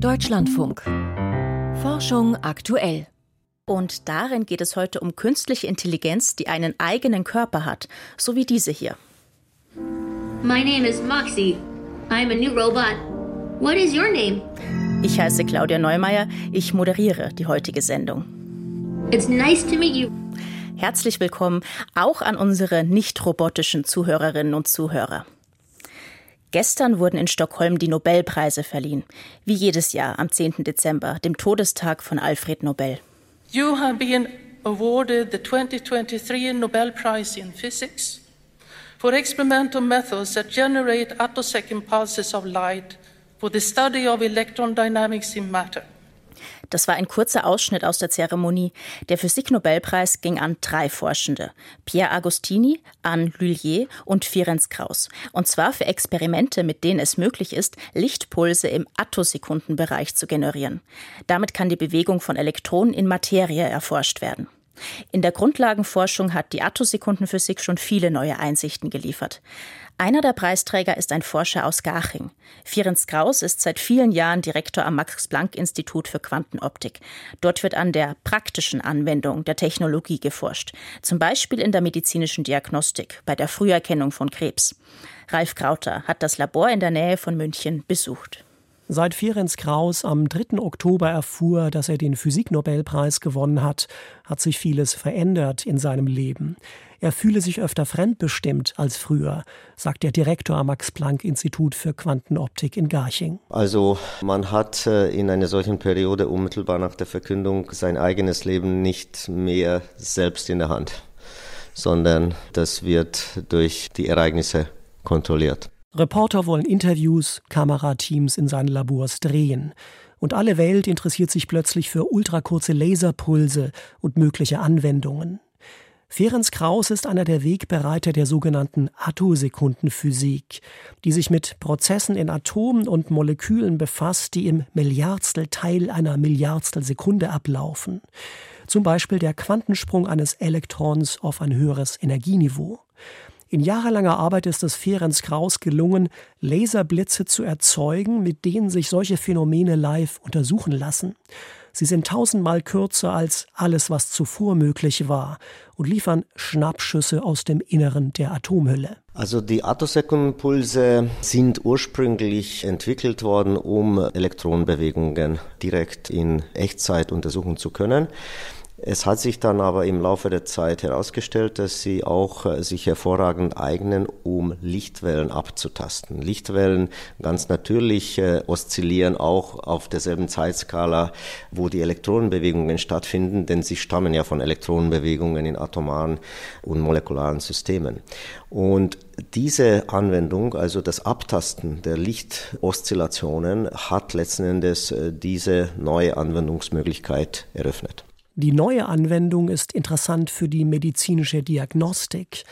Deutschlandfunk. Forschung aktuell. Und darin geht es heute um künstliche Intelligenz, die einen eigenen Körper hat, so wie diese hier. My name is Moxie. I'm a new robot. What is your name? Ich heiße Claudia Neumeier. Ich moderiere die heutige Sendung. It's nice to meet you. Herzlich willkommen auch an unsere nicht robotischen Zuhörerinnen und Zuhörer. Gestern wurden in Stockholm die Nobelpreise verliehen, wie jedes Jahr am 10. Dezember, dem Todestag von Alfred Nobel. You have been awarded the 2023 Nobel Prize in Physics for experimental methods that generate attosecond pulses of light for the study of electron dynamics in matter. Das war ein kurzer Ausschnitt aus der Zeremonie. Der Physiknobelpreis ging an drei Forschende: Pierre Agostini, Anne Lullier und Ferenc Krauss. Und zwar für Experimente, mit denen es möglich ist, Lichtpulse im Attosekundenbereich zu generieren. Damit kann die Bewegung von Elektronen in Materie erforscht werden. In der Grundlagenforschung hat die Attosekundenphysik schon viele neue Einsichten geliefert. Einer der Preisträger ist ein Forscher aus Garching. Ferenc Kraus ist seit vielen Jahren Direktor am Max-Planck-Institut für Quantenoptik. Dort wird an der praktischen Anwendung der Technologie geforscht, zum Beispiel in der medizinischen Diagnostik, bei der Früherkennung von Krebs. Ralf Krauter hat das Labor in der Nähe von München besucht. Seit Ferenc Kraus am 3. Oktober erfuhr, dass er den Physiknobelpreis gewonnen hat, hat sich vieles verändert in seinem Leben. Er fühle sich öfter fremdbestimmt als früher, sagt der Direktor am Max-Planck-Institut für Quantenoptik in Garching. Also man hat äh, in einer solchen Periode unmittelbar nach der Verkündung sein eigenes Leben nicht mehr selbst in der Hand, sondern das wird durch die Ereignisse kontrolliert. Reporter wollen Interviews, Kamerateams in seinen Labors drehen. Und alle Welt interessiert sich plötzlich für ultrakurze Laserpulse und mögliche Anwendungen. Ferenc Kraus ist einer der Wegbereiter der sogenannten Attosekundenphysik, die sich mit Prozessen in Atomen und Molekülen befasst, die im Milliardstel Teil einer Milliardstel Sekunde ablaufen. Zum Beispiel der Quantensprung eines Elektrons auf ein höheres Energieniveau. In jahrelanger Arbeit ist es Ferenc Kraus gelungen, Laserblitze zu erzeugen, mit denen sich solche Phänomene live untersuchen lassen. Sie sind tausendmal kürzer als alles, was zuvor möglich war und liefern Schnappschüsse aus dem Inneren der Atomhülle. Also die Attosekundenpulse sind ursprünglich entwickelt worden, um Elektronenbewegungen direkt in Echtzeit untersuchen zu können. Es hat sich dann aber im Laufe der Zeit herausgestellt, dass sie auch äh, sich hervorragend eignen, um Lichtwellen abzutasten. Lichtwellen ganz natürlich äh, oszillieren auch auf derselben Zeitskala, wo die Elektronenbewegungen stattfinden, denn sie stammen ja von Elektronenbewegungen in atomaren und molekularen Systemen. Und diese Anwendung, also das Abtasten der Lichtoszillationen, hat letzten Endes äh, diese neue Anwendungsmöglichkeit eröffnet. Die neue Anwendung ist interessant für die medizinische Diagnostik.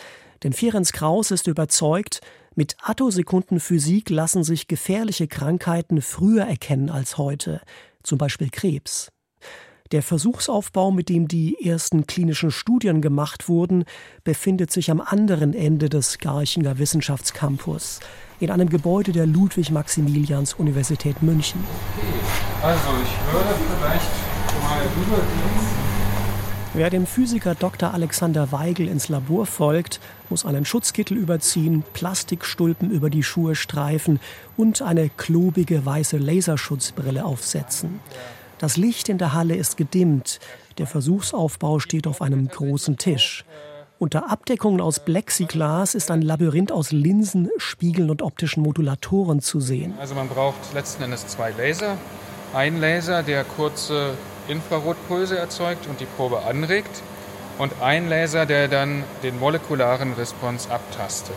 Denn Ferenc Kraus ist überzeugt, mit Attosekundenphysik lassen sich gefährliche Krankheiten früher erkennen als heute, zum Beispiel Krebs. Der Versuchsaufbau, mit dem die ersten klinischen Studien gemacht wurden, befindet sich am anderen Ende des Garchinger Wissenschaftscampus, in einem Gebäude der Ludwig-Maximilians-Universität München. Also, ich würde vielleicht Wer dem Physiker Dr. Alexander Weigel ins Labor folgt, muss einen Schutzkittel überziehen, Plastikstulpen über die Schuhe streifen und eine klobige weiße Laserschutzbrille aufsetzen. Das Licht in der Halle ist gedimmt. Der Versuchsaufbau steht auf einem großen Tisch. Unter Abdeckungen aus Plexiglas ist ein Labyrinth aus Linsen, Spiegeln und optischen Modulatoren zu sehen. Also man braucht letzten Endes zwei Laser. Ein Laser, der kurze Infrarotpulse erzeugt und die Probe anregt und ein Laser, der dann den molekularen Response abtastet.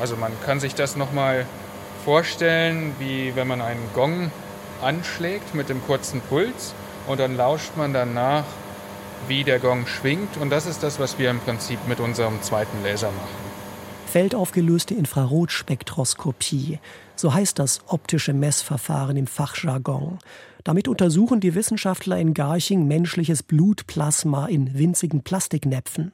Also man kann sich das nochmal vorstellen, wie wenn man einen Gong anschlägt mit dem kurzen Puls und dann lauscht man danach, wie der Gong schwingt und das ist das, was wir im Prinzip mit unserem zweiten Laser machen. Feldaufgelöste Infrarotspektroskopie, so heißt das optische Messverfahren im Fachjargon. Damit untersuchen die Wissenschaftler in Garching menschliches Blutplasma in winzigen Plastiknäpfen.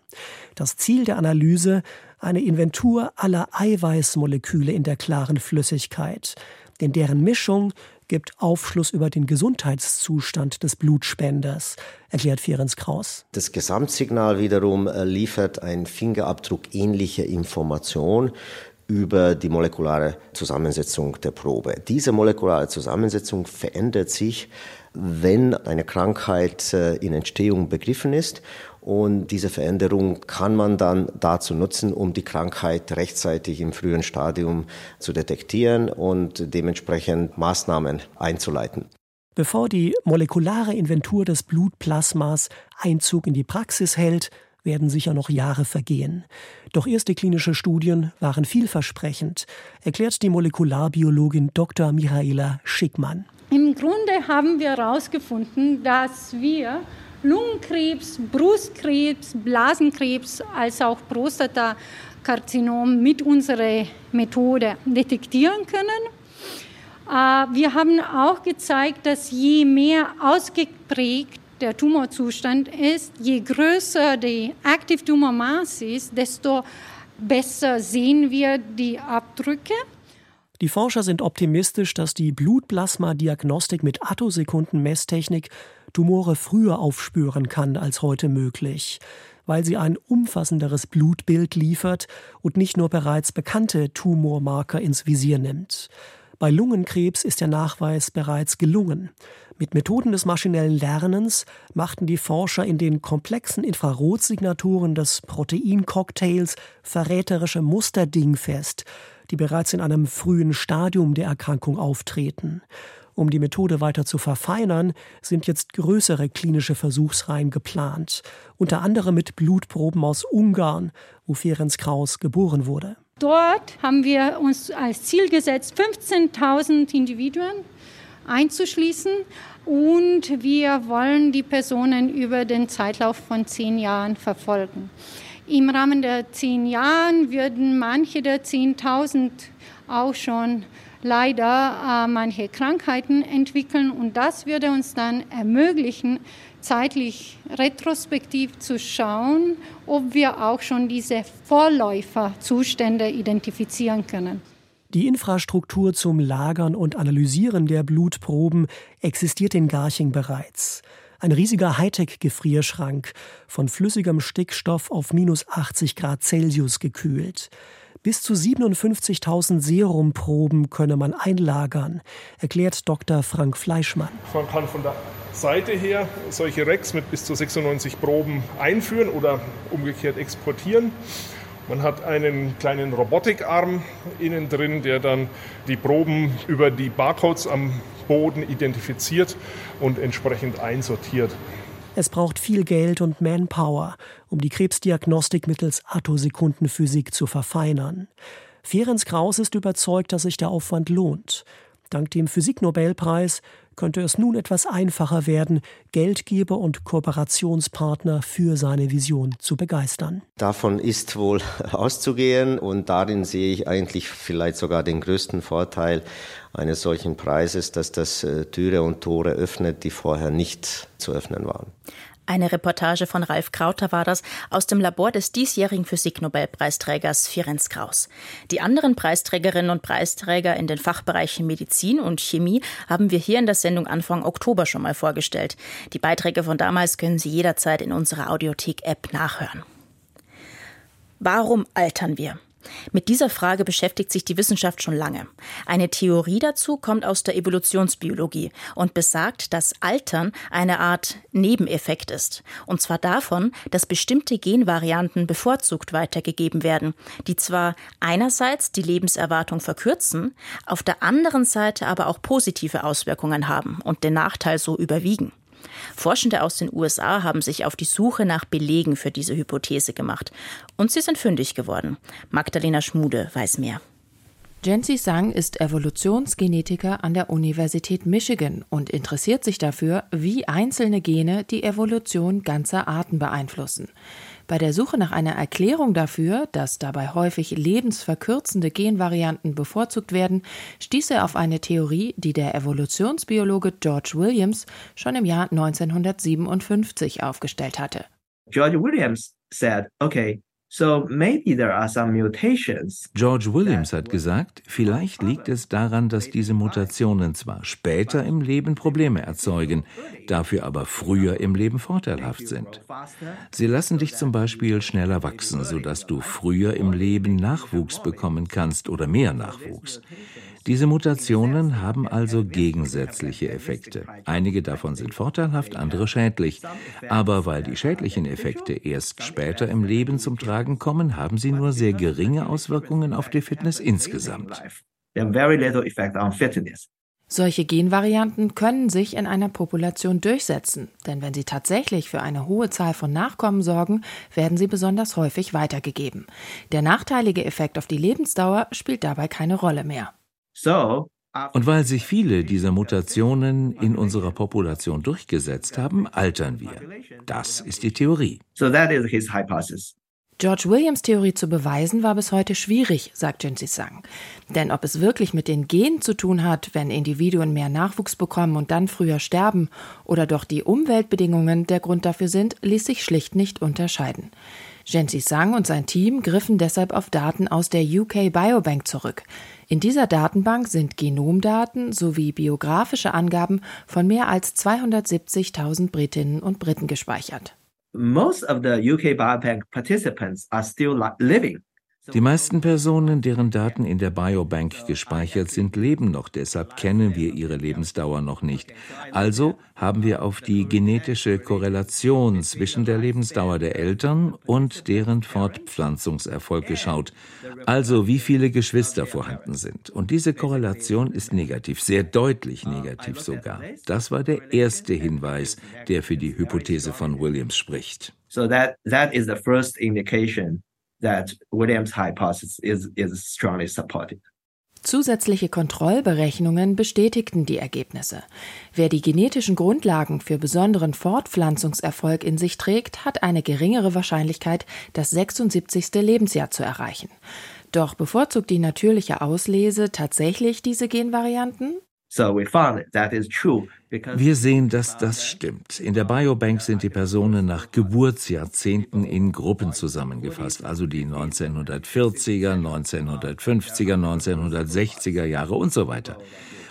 Das Ziel der Analyse eine Inventur aller Eiweißmoleküle in der klaren Flüssigkeit, denn deren Mischung gibt Aufschluss über den Gesundheitszustand des Blutspenders, erklärt Ferenc Kraus. Das Gesamtsignal wiederum äh, liefert ein Fingerabdruck ähnliche Information über die molekulare Zusammensetzung der Probe. Diese molekulare Zusammensetzung verändert sich, wenn eine Krankheit äh, in Entstehung begriffen ist. Und diese Veränderung kann man dann dazu nutzen, um die Krankheit rechtzeitig im frühen Stadium zu detektieren und dementsprechend Maßnahmen einzuleiten. Bevor die molekulare Inventur des Blutplasmas Einzug in die Praxis hält, werden sicher noch Jahre vergehen. Doch erste klinische Studien waren vielversprechend, erklärt die Molekularbiologin Dr. Michaela Schickmann. Im Grunde haben wir herausgefunden, dass wir Lungenkrebs, Brustkrebs, Blasenkrebs als auch Prostatakarzinom mit unserer Methode detektieren können. Äh, wir haben auch gezeigt, dass je mehr ausgeprägt der Tumorzustand ist, je größer die Active Tumor Mass ist, desto besser sehen wir die Abdrücke. Die Forscher sind optimistisch, dass die Blutplasma-Diagnostik mit Attosekunden-Messtechnik Tumore früher aufspüren kann als heute möglich, weil sie ein umfassenderes Blutbild liefert und nicht nur bereits bekannte Tumormarker ins Visier nimmt. Bei Lungenkrebs ist der Nachweis bereits gelungen. Mit Methoden des maschinellen Lernens machten die Forscher in den komplexen Infrarotsignaturen des Proteincocktails verräterische Muster dingfest, die bereits in einem frühen Stadium der Erkrankung auftreten. Um die Methode weiter zu verfeinern, sind jetzt größere klinische Versuchsreihen geplant, unter anderem mit Blutproben aus Ungarn, wo Ferenc Kraus geboren wurde. Dort haben wir uns als Ziel gesetzt, 15.000 Individuen einzuschließen und wir wollen die Personen über den Zeitlauf von zehn Jahren verfolgen. Im Rahmen der zehn Jahren würden manche der 10.000 auch schon leider äh, manche Krankheiten entwickeln und das würde uns dann ermöglichen, zeitlich retrospektiv zu schauen, ob wir auch schon diese Vorläuferzustände identifizieren können. Die Infrastruktur zum Lagern und Analysieren der Blutproben existiert in Garching bereits. Ein riesiger Hightech-Gefrierschrank, von flüssigem Stickstoff auf minus 80 Grad Celsius gekühlt. Bis zu 57.000 Serumproben könne man einlagern, erklärt Dr. Frank Fleischmann. Man kann von der Seite her solche Racks mit bis zu 96 Proben einführen oder umgekehrt exportieren. Man hat einen kleinen Robotikarm innen drin, der dann die Proben über die Barcodes am Boden identifiziert und entsprechend einsortiert. Es braucht viel Geld und Manpower, um die Krebsdiagnostik mittels Attosekundenphysik zu verfeinern. Ferenc Kraus ist überzeugt, dass sich der Aufwand lohnt. Dank dem Physiknobelpreis könnte es nun etwas einfacher werden, Geldgeber und Kooperationspartner für seine Vision zu begeistern. Davon ist wohl auszugehen und darin sehe ich eigentlich vielleicht sogar den größten Vorteil eines solchen Preises, dass das äh, Türe und Tore öffnet, die vorher nicht zu öffnen waren. Eine Reportage von Ralf Krauter war das aus dem Labor des diesjährigen Physiknobelpreisträgers Ferenc Kraus. Die anderen Preisträgerinnen und Preisträger in den Fachbereichen Medizin und Chemie haben wir hier in der Sendung Anfang Oktober schon mal vorgestellt. Die Beiträge von damals können Sie jederzeit in unserer Audiothek-App nachhören. Warum altern wir? Mit dieser Frage beschäftigt sich die Wissenschaft schon lange. Eine Theorie dazu kommt aus der Evolutionsbiologie und besagt, dass Altern eine Art Nebeneffekt ist. Und zwar davon, dass bestimmte Genvarianten bevorzugt weitergegeben werden, die zwar einerseits die Lebenserwartung verkürzen, auf der anderen Seite aber auch positive Auswirkungen haben und den Nachteil so überwiegen. Forschende aus den USA haben sich auf die Suche nach Belegen für diese Hypothese gemacht. Und sie sind fündig geworden. Magdalena Schmude weiß mehr. Jensi Sang ist Evolutionsgenetiker an der Universität Michigan und interessiert sich dafür, wie einzelne Gene die Evolution ganzer Arten beeinflussen. Bei der Suche nach einer Erklärung dafür, dass dabei häufig lebensverkürzende Genvarianten bevorzugt werden, stieß er auf eine Theorie, die der Evolutionsbiologe George Williams schon im Jahr 1957 aufgestellt hatte. George Williams said, okay, George Williams hat gesagt, vielleicht liegt es daran, dass diese Mutationen zwar später im Leben Probleme erzeugen, dafür aber früher im Leben vorteilhaft sind. Sie lassen dich zum Beispiel schneller wachsen, sodass du früher im Leben Nachwuchs bekommen kannst oder mehr Nachwuchs. Diese Mutationen haben also gegensätzliche Effekte. Einige davon sind vorteilhaft, andere schädlich. Aber weil die schädlichen Effekte erst später im Leben zum Tragen kommen, haben sie nur sehr geringe Auswirkungen auf die Fitness insgesamt. Solche Genvarianten können sich in einer Population durchsetzen, denn wenn sie tatsächlich für eine hohe Zahl von Nachkommen sorgen, werden sie besonders häufig weitergegeben. Der nachteilige Effekt auf die Lebensdauer spielt dabei keine Rolle mehr. Und weil sich viele dieser Mutationen in unserer Population durchgesetzt haben, altern wir. Das ist die Theorie. George Williams Theorie zu beweisen war bis heute schwierig, sagt Jinsy Sang. Denn ob es wirklich mit den Genen zu tun hat, wenn Individuen mehr Nachwuchs bekommen und dann früher sterben, oder doch die Umweltbedingungen der Grund dafür sind, ließ sich schlicht nicht unterscheiden. Jensi Sang und sein Team griffen deshalb auf Daten aus der UK Biobank zurück. In dieser Datenbank sind Genomdaten sowie biografische Angaben von mehr als 270.000 Britinnen und Briten gespeichert. Most of the UK Biobank participants are still living. Die meisten Personen, deren Daten in der Biobank gespeichert sind, leben noch, deshalb kennen wir ihre Lebensdauer noch nicht. Also haben wir auf die genetische Korrelation zwischen der Lebensdauer der Eltern und deren Fortpflanzungserfolg geschaut, also wie viele Geschwister vorhanden sind. Und diese Korrelation ist negativ, sehr deutlich negativ sogar. Das war der erste Hinweis, der für die Hypothese von Williams spricht. So that, that is the first indication that Williams' hypothesis is, is strongly supported. Zusätzliche Kontrollberechnungen bestätigten die Ergebnisse. Wer die genetischen Grundlagen für besonderen Fortpflanzungserfolg in sich trägt, hat eine geringere Wahrscheinlichkeit, das 76. Lebensjahr zu erreichen. Doch bevorzugt die natürliche Auslese tatsächlich diese Genvarianten? Wir sehen, dass das stimmt. In der Biobank sind die Personen nach Geburtsjahrzehnten in Gruppen zusammengefasst, also die 1940er, 1950er, 1960er Jahre und so weiter.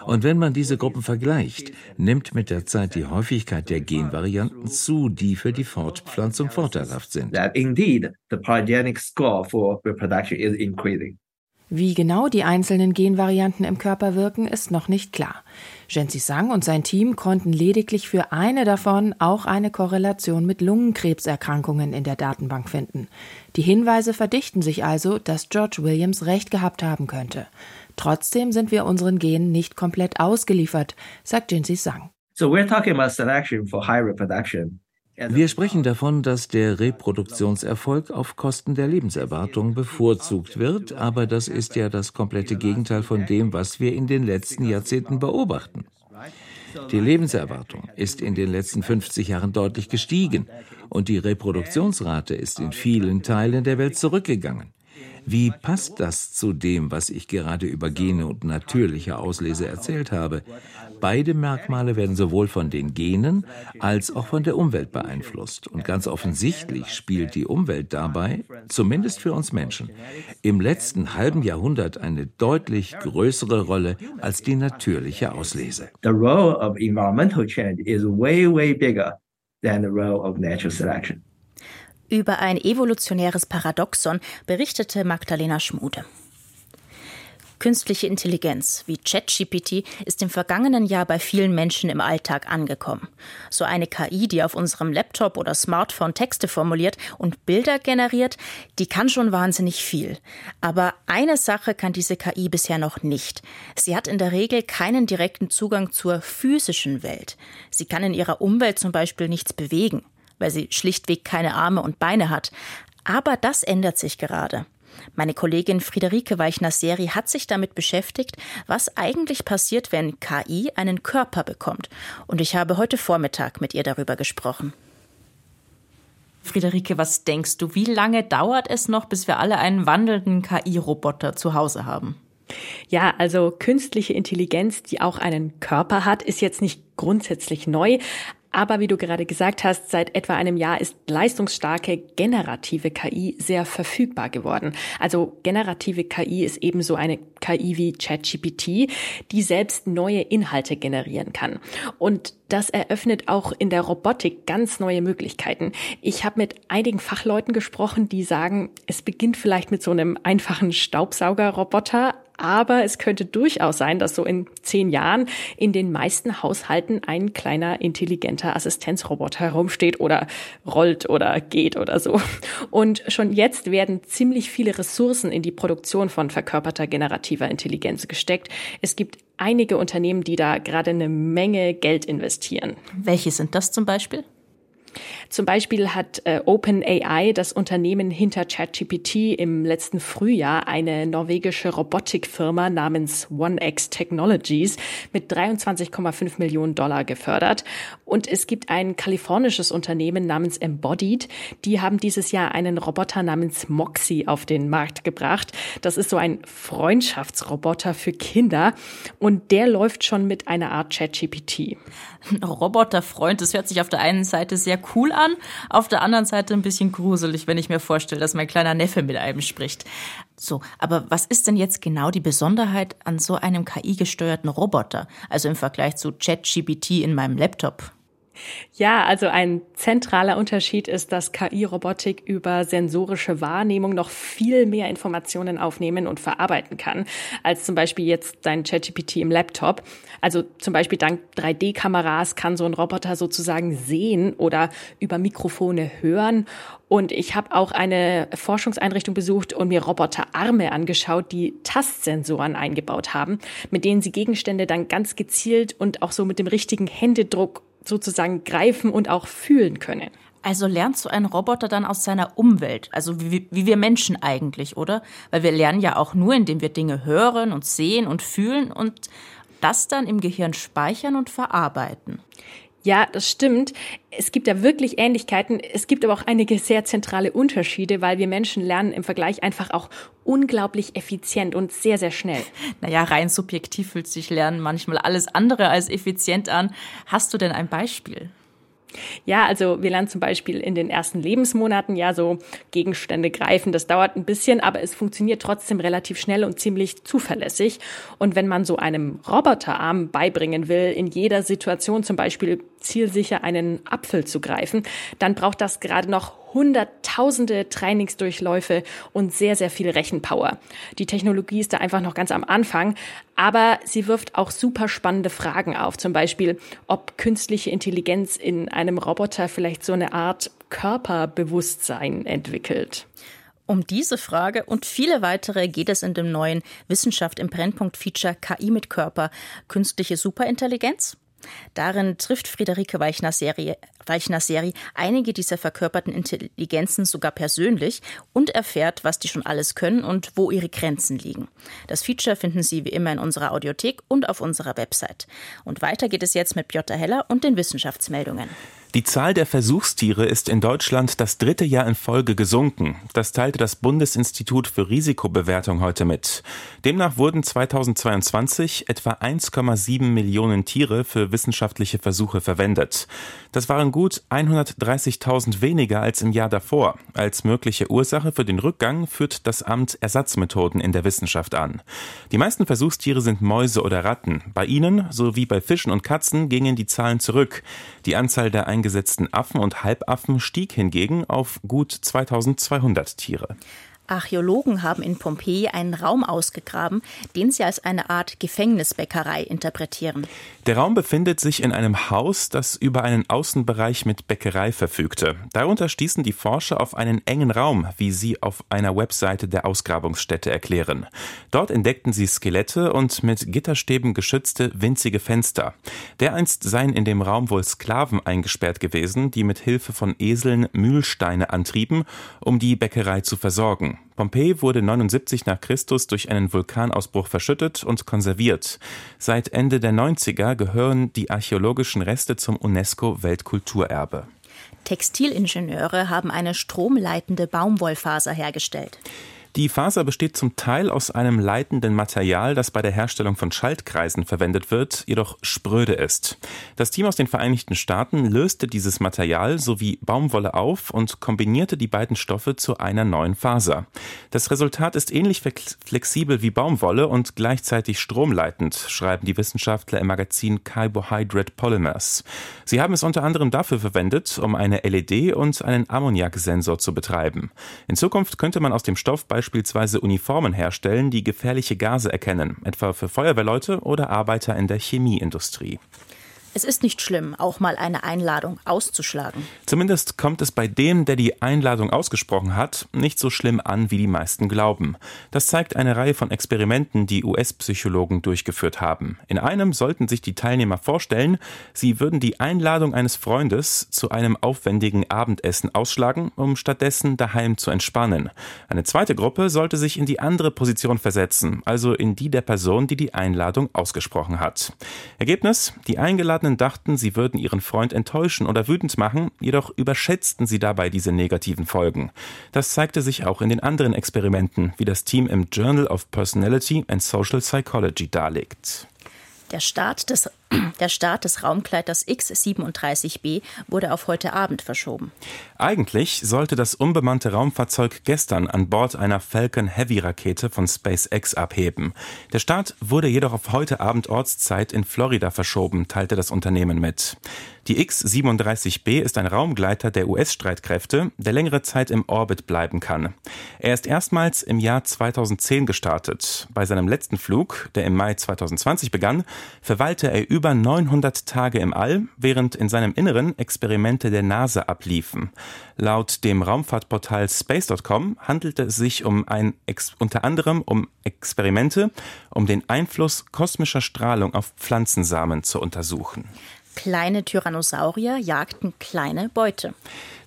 Und wenn man diese Gruppen vergleicht, nimmt mit der Zeit die Häufigkeit der Genvarianten zu, die für die Fortpflanzung vorteilhaft sind. That indeed the polygenic score for reproduction is increasing. Wie genau die einzelnen Genvarianten im Körper wirken, ist noch nicht klar. Jensi Sang und sein Team konnten lediglich für eine davon auch eine Korrelation mit Lungenkrebserkrankungen in der Datenbank finden. Die Hinweise verdichten sich also, dass George Williams recht gehabt haben könnte. Trotzdem sind wir unseren Genen nicht komplett ausgeliefert, sagt Jensi Sang. So we're talking about selection for high reproduction. Wir sprechen davon, dass der Reproduktionserfolg auf Kosten der Lebenserwartung bevorzugt wird, aber das ist ja das komplette Gegenteil von dem, was wir in den letzten Jahrzehnten beobachten. Die Lebenserwartung ist in den letzten 50 Jahren deutlich gestiegen und die Reproduktionsrate ist in vielen Teilen der Welt zurückgegangen. Wie passt das zu dem, was ich gerade über Gene und natürliche Auslese erzählt habe? Beide Merkmale werden sowohl von den Genen als auch von der Umwelt beeinflusst. Und ganz offensichtlich spielt die Umwelt dabei, zumindest für uns Menschen, im letzten halben Jahrhundert eine deutlich größere Rolle als die natürliche Auslese. The role of environmental change is way, way bigger than the role of natural selection. Über ein evolutionäres Paradoxon berichtete Magdalena Schmude. Künstliche Intelligenz wie ChatGPT ist im vergangenen Jahr bei vielen Menschen im Alltag angekommen. So eine KI, die auf unserem Laptop oder Smartphone Texte formuliert und Bilder generiert, die kann schon wahnsinnig viel. Aber eine Sache kann diese KI bisher noch nicht. Sie hat in der Regel keinen direkten Zugang zur physischen Welt. Sie kann in ihrer Umwelt zum Beispiel nichts bewegen weil sie schlichtweg keine Arme und Beine hat. Aber das ändert sich gerade. Meine Kollegin Friederike Weichner-Seri hat sich damit beschäftigt, was eigentlich passiert, wenn KI einen Körper bekommt. Und ich habe heute Vormittag mit ihr darüber gesprochen. Friederike, was denkst du, wie lange dauert es noch, bis wir alle einen wandelnden KI-Roboter zu Hause haben? Ja, also künstliche Intelligenz, die auch einen Körper hat, ist jetzt nicht grundsätzlich neu, Aber wie du gerade gesagt hast, seit etwa einem Jahr ist leistungsstarke generative KI sehr verfügbar geworden. Also generative KI ist ebenso eine KI wie ChatGPT, die selbst neue Inhalte generieren kann. Und das eröffnet auch in der Robotik ganz neue Möglichkeiten. Ich habe mit einigen Fachleuten gesprochen, die sagen, es beginnt vielleicht mit so einem einfachen Staubsaugerroboter, aber es könnte durchaus sein, dass so in zehn Jahren in den meisten Haushalten ein kleiner intelligenter Assistenzroboter herumsteht oder rollt oder geht oder so. Und schon jetzt werden ziemlich viele Ressourcen in die Produktion von verkörperter generativer Intelligenz gesteckt. Es gibt einige Unternehmen, die da gerade eine Menge Geld investieren. Welche sind das zum Beispiel? Zum Beispiel hat äh, OpenAI, das Unternehmen hinter ChatGPT, im letzten Frühjahr eine norwegische Robotikfirma namens OneX Technologies mit 23,5 Millionen Dollar gefördert. Und es gibt ein kalifornisches Unternehmen namens Embodied. Die haben dieses Jahr einen Roboter namens Moxie auf den Markt gebracht. Das ist so ein Freundschaftsroboter für Kinder. Und der läuft schon mit einer Art ChatGPT. Roboterfreund, das hört sich auf der einen Seite sehr cool an, auf der anderen Seite ein bisschen gruselig, wenn ich mir vorstelle, dass mein kleiner Neffe mit einem spricht. So, aber was ist denn jetzt genau die Besonderheit an so einem KI-gesteuerten Roboter, also im Vergleich zu ChatGPT in meinem Laptop? Ja, also ein zentraler Unterschied ist, dass KI-Robotik über sensorische Wahrnehmung noch viel mehr Informationen aufnehmen und verarbeiten kann, als zum Beispiel jetzt dein ChatGPT im Laptop. Also zum Beispiel dank 3D-Kameras kann so ein Roboter sozusagen sehen oder über Mikrofone hören. Und ich habe auch eine Forschungseinrichtung besucht und mir Roboterarme angeschaut, die Tastsensoren eingebaut haben, mit denen sie Gegenstände dann ganz gezielt und auch so mit dem richtigen Händedruck sozusagen greifen und auch fühlen können. Also lernt so ein Roboter dann aus seiner Umwelt, also wie, wie, wir Menschen eigentlich, oder? Weil wir lernen ja auch nur, indem wir Dinge hören und sehen und fühlen und das dann im Gehirn speichern und verarbeiten. Ja, das stimmt. Es gibt ja wirklich Ähnlichkeiten. Es gibt aber auch einige sehr zentrale Unterschiede, weil wir Menschen lernen im Vergleich einfach auch unglaublich effizient und sehr, sehr schnell. Naja, rein subjektiv fühlt sich Lernen manchmal alles andere als effizient an. Hast du denn ein Beispiel? Ja, also wir lernen zum Beispiel in den ersten Lebensmonaten ja so Gegenstände greifen. Das dauert ein bisschen, aber es funktioniert trotzdem relativ schnell und ziemlich zuverlässig. Und wenn man so einem Roboterarm beibringen will, in jeder Situation zum Beispiel zielsicher einen Apfel zu greifen, dann braucht das gerade noch hunderttausende Trainingsdurchläufe und sehr, sehr viel Rechenpower. Die Technologie ist da einfach noch ganz am Anfang, aber sie wirft auch super spannende Fragen auf. Zum Beispiel, ob künstliche Intelligenz in einem Roboter vielleicht so eine Art Körperbewusstsein entwickelt. Um diese Frage und viele weitere geht es in dem neuen Wissenschaft im Brennpunkt Feature KI mit Körper, künstliche Superintelligenz. Darin trifft Friederike Weichner-Seri Weichner einige dieser verkörperten Intelligenzen sogar persönlich und erfährt, was die schon alles können und wo ihre Grenzen liegen. Das Feature finden Sie wie immer in unserer Audiothek und auf unserer Website. Und weiter geht es jetzt mit Piotr Heller und den Wissenschaftsmeldungen. Die Zahl der Versuchstiere ist in Deutschland das dritte Jahr in Folge gesunken. Das teilte das Bundesinstitut für Risikobewertung heute mit. Demnach wurden 2022 etwa 1,7 Millionen Tiere für wissenschaftliche Versuche verwendet. Das waren gut 130.000 weniger als im Jahr davor. Als mögliche Ursache für den Rückgang führt das Amt Ersatzmethoden in der Wissenschaft an. Die meisten Versuchstiere sind Mäuse oder Ratten. Bei ihnen sowie bei Fischen und Katzen gingen die Zahlen zurück. Die Anzahl der eingesetzten Affen und Halbaffen stieg hingegen auf gut 2200 Tiere. Archäologen haben in Pompeji einen Raum ausgegraben, den sie als eine Art Gefängnisbäckerei interpretieren. Der Raum befindet sich in einem Haus, das über einen Außenbereich mit Bäckerei verfügte. Darunter stießen die Forscher auf einen engen Raum, wie sie auf einer Webseite der Ausgrabungsstätte erklären. Dort entdeckten sie Skelette und mit Gitterstäben geschützte winzige Fenster. Dereinst seien in dem Raum wohl Sklaven eingesperrt gewesen, die mit Hilfe von Eseln Mühlsteine antrieben, um die Bäckerei zu versorgen. Pompeji wurde 79 nach Christus durch einen Vulkanausbruch verschüttet und konserviert. Seit Ende der 90er gehören die archäologischen Reste zum UNESCO-Weltkulturerbe. Textilingenieure haben eine stromleitende Baumwollfaser hergestellt. Die Faser besteht zum Teil aus einem leitenden Material, das bei der Herstellung von Schaltkreisen verwendet wird, jedoch spröde ist. Das Team aus den Vereinigten Staaten löste dieses Material sowie Baumwolle auf und kombinierte die beiden Stoffe zu einer neuen Faser. Das Resultat ist ähnlich flexibel wie Baumwolle und gleichzeitig stromleitend, schreiben die Wissenschaftler im Magazin Carbohydrate Polymers. Sie haben es unter anderem dafür verwendet, um eine LED und einen Ammoniaksensor zu betreiben. In Zukunft könnte man aus dem Stoff beispielsweise Uniformen herstellen, die gefährliche Gase erkennen, etwa für Feuerwehrleute oder Arbeiter in der Chemieindustrie. Es ist nicht schlimm, auch mal eine Einladung auszuschlagen. Zumindest kommt es bei dem, der die Einladung ausgesprochen hat, nicht so schlimm an, wie die meisten glauben. Das zeigt eine Reihe von Experimenten, die US-Psychologen durchgeführt haben. In einem sollten sich die Teilnehmer vorstellen, sie würden die Einladung eines Freundes zu einem aufwendigen Abendessen ausschlagen, um stattdessen daheim zu entspannen. Eine zweite Gruppe sollte sich in die andere Position versetzen, also in die der Person, die die Einladung ausgesprochen hat. Ergebnis: Die eingeladene Partnern dachten, sie würden ihren Freund enttäuschen oder wütend machen, jedoch überschätzten sie dabei diese negativen Folgen. Das zeigte sich auch in den anderen Experimenten, wie das Team im Journal of Personality and Social Psychology darlegt. Der Start des, der Start des Raumgleiters X-37B wurde auf heute Abend verschoben. Eigentlich sollte das unbemannte Raumfahrzeug gestern an Bord einer Falcon Heavy Rakete von SpaceX abheben. Der Start wurde jedoch auf heute Abend Ortszeit in Florida verschoben, teilte das Unternehmen mit. Die X-37B ist ein Raumgleiter der US-Streitkräfte, der längere Zeit im Orbit bleiben kann. Er ist erstmals im Jahr 2010 gestartet. Bei seinem letzten Flug, der im Mai 2020 begann, verweilte er über 900 Tage im All, während in seinem Inneren Experimente der NASA abliefen. Laut dem Raumfahrtportal space.com handelte es sich um ein unter anderem um Experimente, um den Einfluss kosmischer Strahlung auf Pflanzensamen zu untersuchen. Kleine Tyrannosaurier jagten kleine Beute.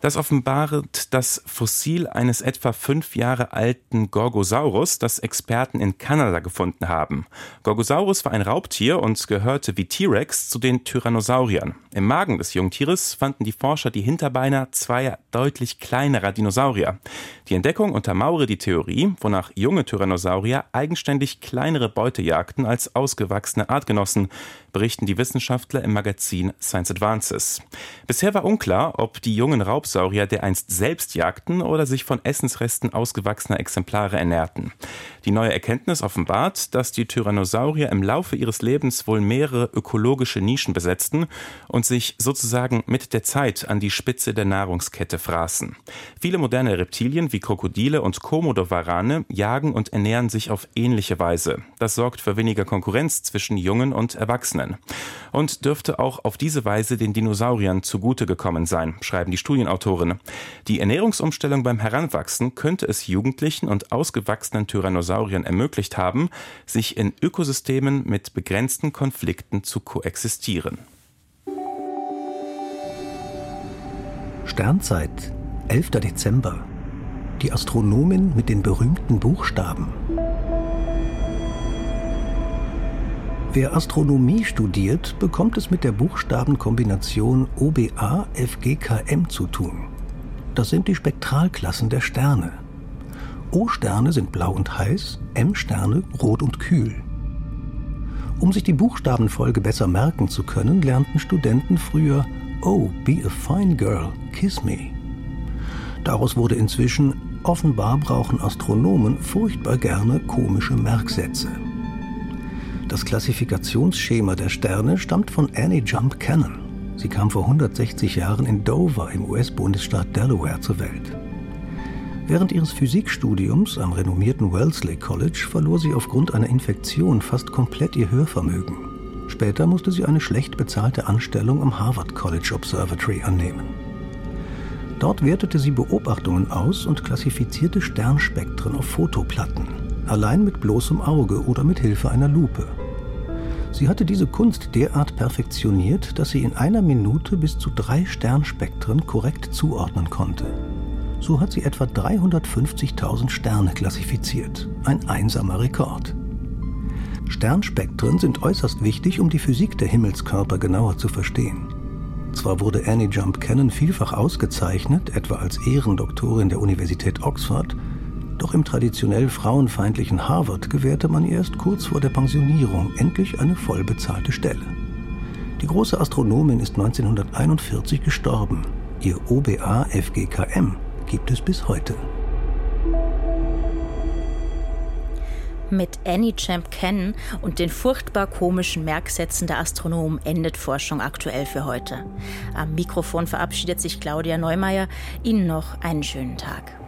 Das offenbart das Fossil eines etwa fünf Jahre alten Gorgosaurus, das Experten in Kanada gefunden haben. Gorgosaurus war ein Raubtier und gehörte wie T-Rex zu den Tyrannosauriern. Im Magen des Jungtieres fanden die Forscher die Hinterbeine zweier deutlich kleinerer Dinosaurier. Die Entdeckung untermauere die Theorie, wonach junge Tyrannosaurier eigenständig kleinere Beute jagten als ausgewachsene Artgenossen, berichten die Wissenschaftler im Magazin Science Advances. Bisher war unklar, ob die jungen Raubsaurier dereinst selbst jagten oder sich von Essensresten ausgewachsener Exemplare ernährten. Die neue Erkenntnis offenbart, dass die Tyrannosaurier im Laufe ihres Lebens wohl mehrere ökologische Nischen besetzten und sich sozusagen mit der Zeit an die Spitze der Nahrungskette fraßen. Viele moderne Reptilien wie Krokodile und Komodowarane jagen und ernähren sich auf ähnliche Weise. Das sorgt für weniger Konkurrenz zwischen Jungen und Erwachsenen und dürfte auch auf diese Weise den Dinosauriern zugute gekommen sein, schreiben die Studienautoren. Die Ernährungsumstellung beim Heranwachsen könnte es Jugendlichen und ausgewachsenen Tyrannosauriern ermöglicht haben, sich in Ökosystemen mit begrenzten Konflikten zu koexistieren. Sternzeit, 11. Dezember. Die Astronomin mit den berühmten Buchstaben. Wer Astronomie studiert, bekommt es mit der Buchstabenkombination OBA-FGKM zu tun. Das sind die Spektralklassen der Sterne. O-Sterne sind blau und heiß, M-Sterne rot und kühl. Um sich die Buchstabenfolge besser merken zu können, lernten Studenten früher Oh, be a fine girl, kiss me. Daraus wurde inzwischen Offenbar brauchen Astronomen furchtbar gerne komische Merksätze. Das Klassifikationsschema der Sterne stammt von Annie Jump Cannon. Sie kam vor 160 Jahren in Dover im US-Bundesstaat Delaware zur Welt. Während ihres Physikstudiums am renommierten Wellesley College verlor sie aufgrund einer Infektion fast komplett ihr Hörvermögen. Später musste sie eine schlecht bezahlte Anstellung am Harvard College Observatory annehmen. Dort wertete sie Beobachtungen aus und klassifizierte Sternspektren auf Fotoplatten, allein mit bloßem Auge oder mit Hilfe einer Lupe. Sie hatte diese Kunst derart perfektioniert, dass sie in einer Minute bis zu drei Sternspektren korrekt zuordnen konnte. So hat sie etwa 350.000 Sterne klassifiziert, ein einsamer Rekord. Sternspektren sind äußerst wichtig, um die Physik der Himmelskörper genauer zu verstehen. Zwar wurde Annie Jump Cannon vielfach ausgezeichnet, etwa als Ehrendoktorin der Universität Oxford, Doch im traditionell frauenfeindlichen Harvard gewährte man ihr erst kurz vor der Pensionierung endlich eine vollbezahlte Stelle. Die große Astronomin ist 1941 gestorben. Ihr OBA FGKM gibt es bis heute. Mit Annie Champ Kennen und den furchtbar komischen Merksätzen der Astronomen endet Forschung aktuell für heute. Am Mikrofon verabschiedet sich Claudia Neumeier. Ihnen noch einen schönen Tag.